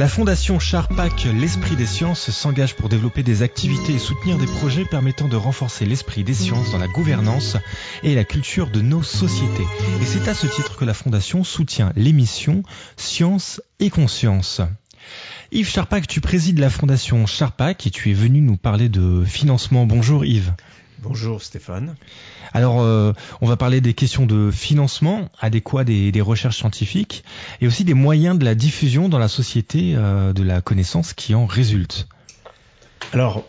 La Fondation Charpac L'Esprit des Sciences s'engage pour développer des activités et soutenir des projets permettant de renforcer l'esprit des sciences dans la gouvernance et la culture de nos sociétés. Et c'est à ce titre que la Fondation soutient l'émission Science et Conscience. Yves Charpac, tu présides la Fondation Charpac et tu es venu nous parler de financement. Bonjour Yves. Bonjour Stéphane. Alors, euh, on va parler des questions de financement adéquat des, recherches scientifiques et aussi des moyens de la diffusion dans la société euh, de la connaissance qui en résulte. Alors,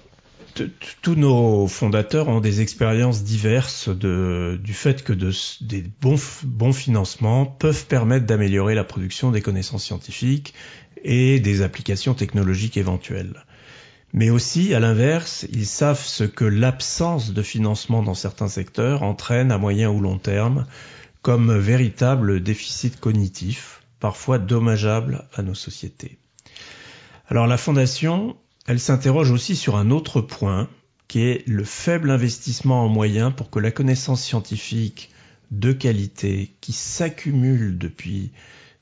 tous nos fondateurs ont des expériences diverses du fait que des bons, bons financements peuvent permettre d'améliorer la production des connaissances scientifiques et des applications technologiques éventuelles. Mais aussi, à l'inverse, ils savent ce que l'absence de financement dans certains secteurs entraîne à moyen ou long terme comme véritable déficit cognitif, parfois dommageable à nos sociétés. Alors la Fondation, elle s'interroge aussi sur un autre point, qui est le faible investissement en moyens pour que la connaissance scientifique de qualité qui s'accumule depuis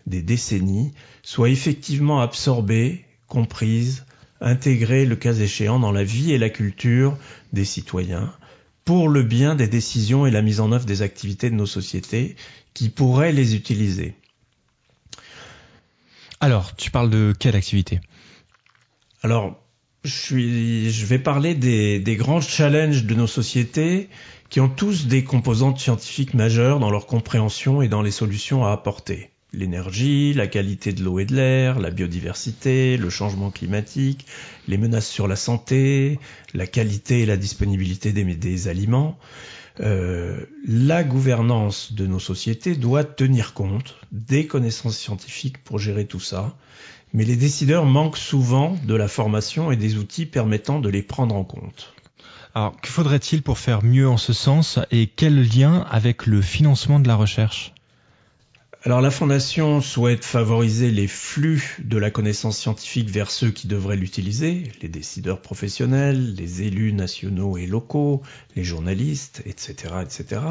des décennies soit effectivement absorbée, comprise, intégrer le cas échéant dans la vie et la culture des citoyens pour le bien des décisions et la mise en œuvre des activités de nos sociétés qui pourraient les utiliser. Alors, tu parles de quelle activité? Alors, je, suis, je vais parler des, des grands challenges de nos sociétés qui ont tous des composantes scientifiques majeures dans leur compréhension et dans les solutions à apporter l'énergie, la qualité de l'eau et de l'air, la biodiversité, le changement climatique, les menaces sur la santé, la qualité et la disponibilité des, aliments. Euh, la gouvernance de nos sociétés doit tenir compte des connaissances scientifiques pour gérer tout ça, mais les décideurs manquent souvent de la formation et des outils permettant de les prendre en compte. Alors, que faudrait-il pour faire mieux en ce sens et quel lien avec le financement de la recherche? Alors la Fondation souhaite favoriser les flux de la connaissance scientifique vers ceux qui devraient l'utiliser, les décideurs professionnels, les élus nationaux et locaux, les journalistes, etc., etc.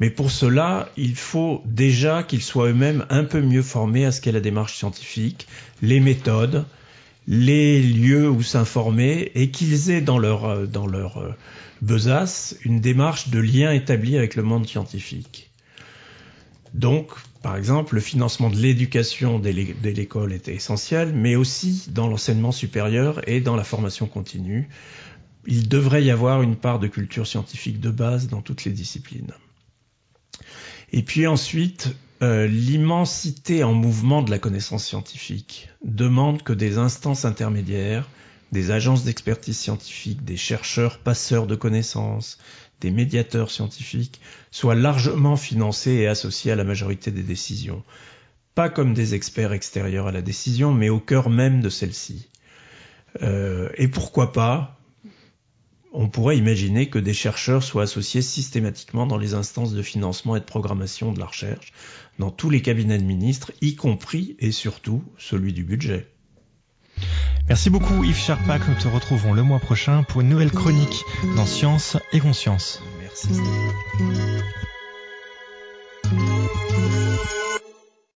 Mais pour cela, il faut déjà qu'ils soient eux-mêmes un peu mieux formés à ce qu'est la démarche scientifique, les méthodes, les lieux où s'informer et qu'ils aient dans leur, dans leur besace une démarche de lien établi avec le monde scientifique. Donc, par exemple, le financement de l'éducation de l'école est essentiel, mais aussi dans l'enseignement supérieur et dans la formation continue. Il devrait y avoir une part de culture scientifique de base dans toutes les disciplines. Et puis ensuite, euh, l'immensité en mouvement de la connaissance scientifique demande que des instances intermédiaires, des agences d'expertise scientifique, des chercheurs passeurs de connaissances, des médiateurs scientifiques soient largement financés et associés à la majorité des décisions, pas comme des experts extérieurs à la décision, mais au cœur même de celle-ci. Euh, et pourquoi pas on pourrait imaginer que des chercheurs soient associés systématiquement dans les instances de financement et de programmation de la recherche, dans tous les cabinets de ministres, y compris et surtout celui du budget. Merci beaucoup Yves Charpak, nous te retrouvons le mois prochain pour une nouvelle chronique dans Science et Conscience. Merci.